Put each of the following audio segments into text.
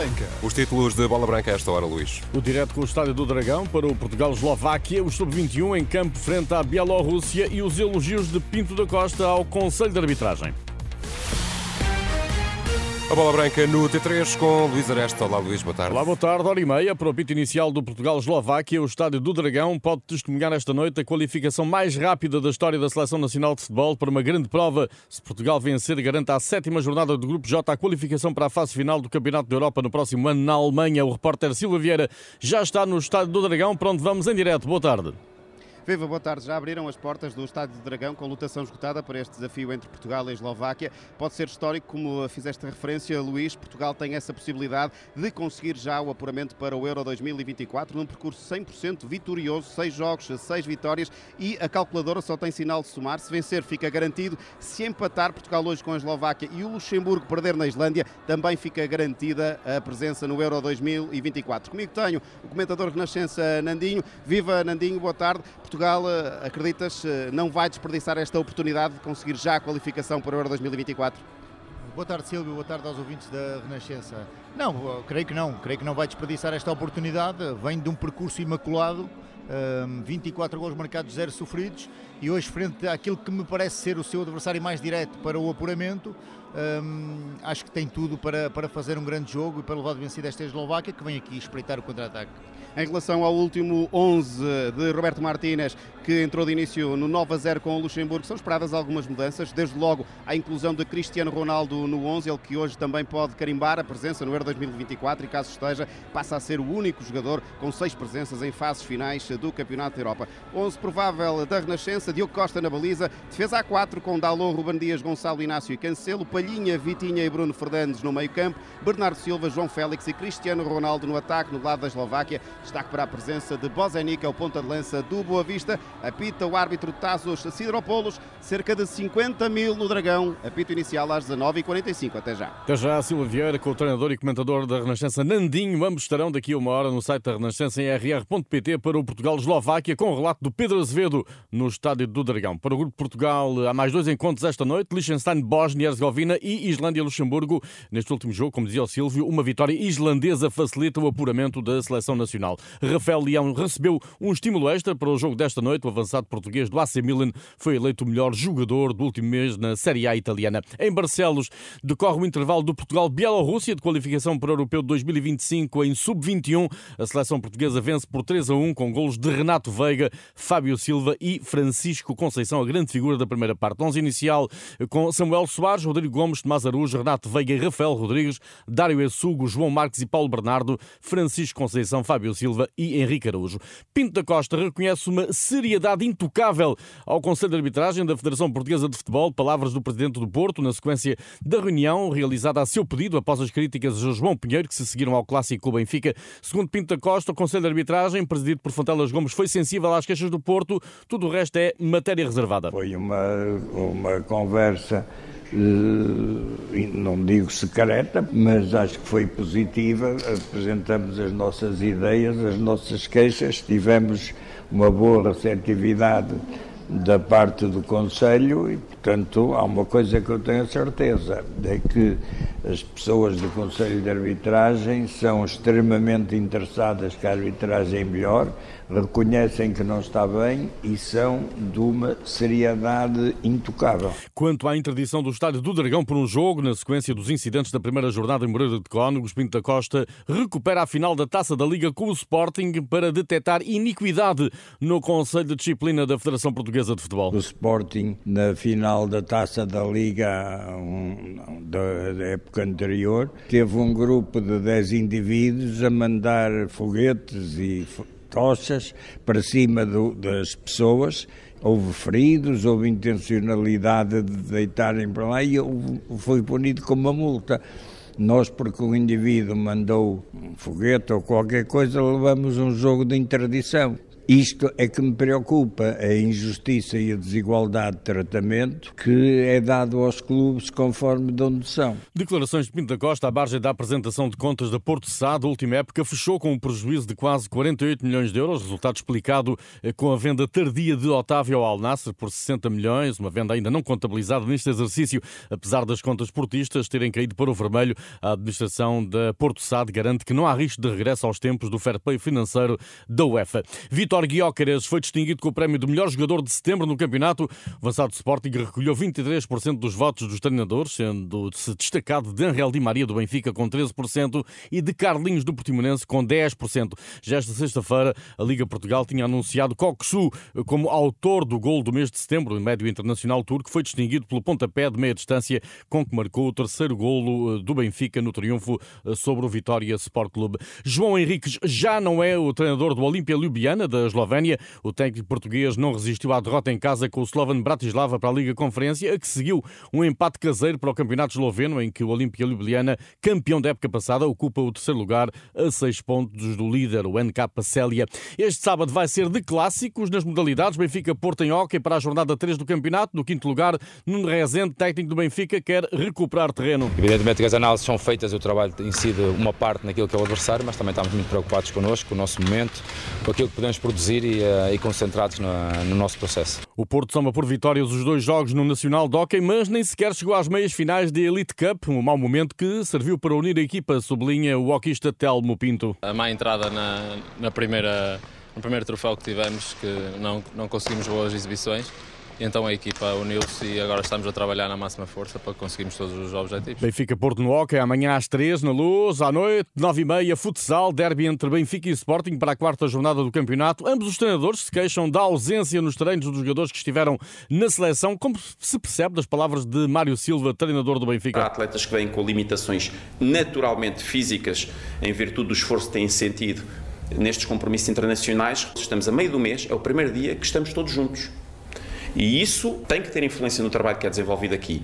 Branca. Os títulos de Bola Branca a esta hora, Luís. O direto com o Estádio do Dragão para o Portugal-Eslováquia, o Sub-21 em campo frente à Bielorrússia e os elogios de Pinto da Costa ao Conselho de Arbitragem. A Bola Branca no T3 com Luís Aresta. Olá, Luís, boa tarde. Olá, boa tarde. Hora e meia para o pito inicial do Portugal-Eslováquia. O Estádio do Dragão pode testemunhar esta noite a qualificação mais rápida da história da Seleção Nacional de Futebol para uma grande prova. Se Portugal vencer, garanta a sétima jornada do Grupo J a qualificação para a fase final do Campeonato da Europa no próximo ano na Alemanha. O repórter Silva Vieira já está no Estádio do Dragão, para onde vamos em direto. Boa tarde. Viva, boa tarde. Já abriram as portas do Estádio de Dragão com lotação esgotada para este desafio entre Portugal e Eslováquia. Pode ser histórico, como fizeste referência, Luís. Portugal tem essa possibilidade de conseguir já o apuramento para o Euro 2024 num percurso 100% vitorioso, seis jogos, seis vitórias e a calculadora só tem sinal de somar. Se vencer, fica garantido. Se empatar Portugal hoje com a Eslováquia e o Luxemburgo perder na Islândia, também fica garantida a presença no Euro 2024. Comigo tenho o comentador Renascença Nandinho. Viva Nandinho, boa tarde. Portugal, eh, acreditas, eh, não vai desperdiçar esta oportunidade de conseguir já a qualificação para o Euro 2024? Boa tarde, Silvio. Boa tarde aos ouvintes da Renascença. Não, creio que não. Creio que não vai desperdiçar esta oportunidade. Vem de um percurso imaculado, 24 gols marcados, 0 sofridos, e hoje, frente àquilo que me parece ser o seu adversário mais direto para o apuramento, acho que tem tudo para, para fazer um grande jogo e para levar de vencida esta Eslováquia, que vem aqui espreitar o contra-ataque. Em relação ao último 11 de Roberto Martínez, que entrou de início no 9 a 0 com o Luxemburgo, são esperadas algumas mudanças, desde logo a inclusão de Cristiano Ronaldo no 11, ele que hoje também pode carimbar a presença no Euro 2024 e caso esteja, passa a ser o único jogador com seis presenças em fases finais do Campeonato da Europa. 11 provável da Renascença, Diogo Costa na baliza, defesa a 4 com Dalot, Ruben Dias, Gonçalo Inácio e Cancelo, Palhinha, Vitinha e Bruno Fernandes no meio campo, Bernardo Silva, João Félix e Cristiano Ronaldo no ataque no lado da Eslováquia, Destaque para a presença de Bozenic, é o ponta de lança do Boa Vista. Apita o árbitro Tazos Sidropoulos, cerca de 50 mil no Dragão. Apito inicial às 19h45. Até já. Até já, Silva Vieira, com o treinador e comentador da Renascença Nandinho. Ambos estarão daqui a uma hora no site da Renascença em rr.pt para o Portugal-Eslováquia, com o relato do Pedro Azevedo no estádio do Dragão. Para o Grupo Portugal, há mais dois encontros esta noite: Liechtenstein, Bósnia e Herzegovina e Islândia-Luxemburgo. Neste último jogo, como dizia o Silvio, uma vitória islandesa facilita o apuramento da seleção nacional. Rafael Leão recebeu um estímulo extra para o jogo desta noite. O avançado português do AC Milan foi eleito o melhor jogador do último mês na Série A italiana. Em Barcelos decorre o intervalo do Portugal-Bielorrússia de qualificação para o Europeu de 2025 em sub-21. A seleção portuguesa vence por 3 a 1 com golos de Renato Veiga, Fábio Silva e Francisco Conceição, a grande figura da primeira parte. 11 inicial com Samuel Soares, Rodrigo Gomes, Tomás Araújo, Renato Veiga e Rafael Rodrigues, Dário Essugo, João Marques e Paulo Bernardo, Francisco Conceição, Fábio Silva e Henrique Araújo. Pinto da Costa reconhece uma seriedade intocável ao Conselho de Arbitragem da Federação Portuguesa de Futebol, palavras do Presidente do Porto, na sequência da reunião realizada a seu pedido após as críticas a João Pinheiro, que se seguiram ao clássico Benfica. Segundo Pinto da Costa, o Conselho de Arbitragem, presidido por Gomes, foi sensível às queixas do Porto, tudo o resto é matéria reservada. Foi uma, uma conversa não digo secreta, mas acho que foi positiva. Apresentamos as nossas ideias, as nossas queixas, tivemos uma boa receptividade da parte do Conselho e, portanto, há uma coisa que eu tenho certeza, é que as pessoas do Conselho de Arbitragem são extremamente interessadas que a arbitragem melhor, reconhecem que não está bem e são de uma seriedade intocável. Quanto à interdição do Estádio do Dragão por um jogo, na sequência dos incidentes da primeira jornada em Moreira de Cónegos, Pinto da Costa recupera a final da Taça da Liga com o Sporting para detectar iniquidade no Conselho de Disciplina da Federação Portuguesa de Futebol. O Sporting, na final da Taça da Liga um, da, da época anterior, teve um grupo de 10 indivíduos a mandar foguetes e tochas para cima do, das pessoas. Houve feridos, houve intencionalidade de deitarem para lá e foi punido com uma multa. Nós, porque o indivíduo mandou um foguete ou qualquer coisa, levamos um jogo de interdição. Isto é que me preocupa, a injustiça e a desigualdade de tratamento que é dado aos clubes conforme de onde são. Declarações de Pinto da Costa à margem da apresentação de contas da Porto Sá da última época fechou com um prejuízo de quase 48 milhões de euros, resultado explicado eh, com a venda tardia de Otávio ao Al Nassr por 60 milhões, uma venda ainda não contabilizada neste exercício, apesar das contas portistas terem caído para o vermelho. A administração da Porto Sá garante que não há risco de regresso aos tempos do fair play financeiro da UEFA. Vitor Guiócaras foi distinguido com o prémio do melhor jogador de setembro no campeonato. O avançado Sporting recolheu 23% dos votos dos treinadores, sendo-se destacado de Angel Di Maria do Benfica com 13% e de Carlinhos do Portimonense com 10%. Já esta sexta-feira, a Liga Portugal tinha anunciado Coxu como autor do gol do mês de setembro. O médio internacional turco foi distinguido pelo pontapé de meia distância com que marcou o terceiro golo eh, do Benfica no triunfo eh, sobre o Vitória Sport Clube. João Henriques já não é o treinador do Olímpia Ljubljana, da Eslovénia. O técnico português não resistiu à derrota em casa com o Slovan Bratislava para a Liga Conferência, a que seguiu um empate caseiro para o Campeonato Esloveno, em que o Olimpia Ljubljana, campeão da época passada, ocupa o terceiro lugar a seis pontos do líder, o NK Célia. Este sábado vai ser de clássicos nas modalidades. Benfica Porto em Hockey para a jornada 3 do campeonato. No quinto lugar, Nuno Rezende, técnico do Benfica, quer recuperar terreno. Evidentemente que as análises são feitas, o trabalho sido uma parte naquilo que é o adversário, mas também estamos muito preocupados connosco, com o nosso momento, com aquilo que podemos produzir produzir e, uh, e concentrados no, no, nosso processo. O Porto soma por vitórias os dois jogos no Nacional de Hockey, mas nem sequer chegou às meias finais da Elite Cup, um mau momento que serviu para unir a equipa, sublinha o hockeyista Telmo Pinto. A má entrada na, na primeira, no primeiro troféu que tivemos, que não, não conseguimos boas exibições então a equipa uniu-se e agora estamos a trabalhar na máxima força para conseguirmos todos os objetivos. Benfica Porto no Hockey, amanhã às 3 na Luz, à noite, 9 e meia, futsal, derby entre Benfica e Sporting para a quarta jornada do campeonato. Ambos os treinadores se queixam da ausência nos treinos dos jogadores que estiveram na seleção, como se percebe das palavras de Mário Silva, treinador do Benfica. Há atletas que vêm com limitações naturalmente físicas em virtude do esforço que têm sentido nestes compromissos internacionais. Estamos a meio do mês, é o primeiro dia que estamos todos juntos. E isso tem que ter influência no trabalho que é desenvolvido aqui.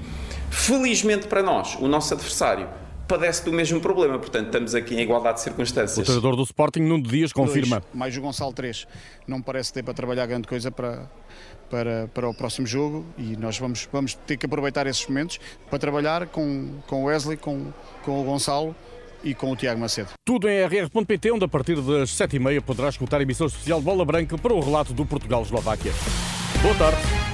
Felizmente para nós, o nosso adversário padece do mesmo problema, portanto estamos aqui em igualdade de circunstâncias. O treinador do Sporting, Nuno Dias, confirma. Dois, mais o Gonçalo 3. Não parece ter para trabalhar grande coisa para, para, para o próximo jogo e nós vamos, vamos ter que aproveitar esses momentos para trabalhar com, com o Wesley, com, com o Gonçalo e com o Tiago Macedo. Tudo em rr.pt, onde a partir das 7h30 poderá escutar a emissão especial de Bola Branca para o relato do Portugal-Eslováquia. Boa tarde.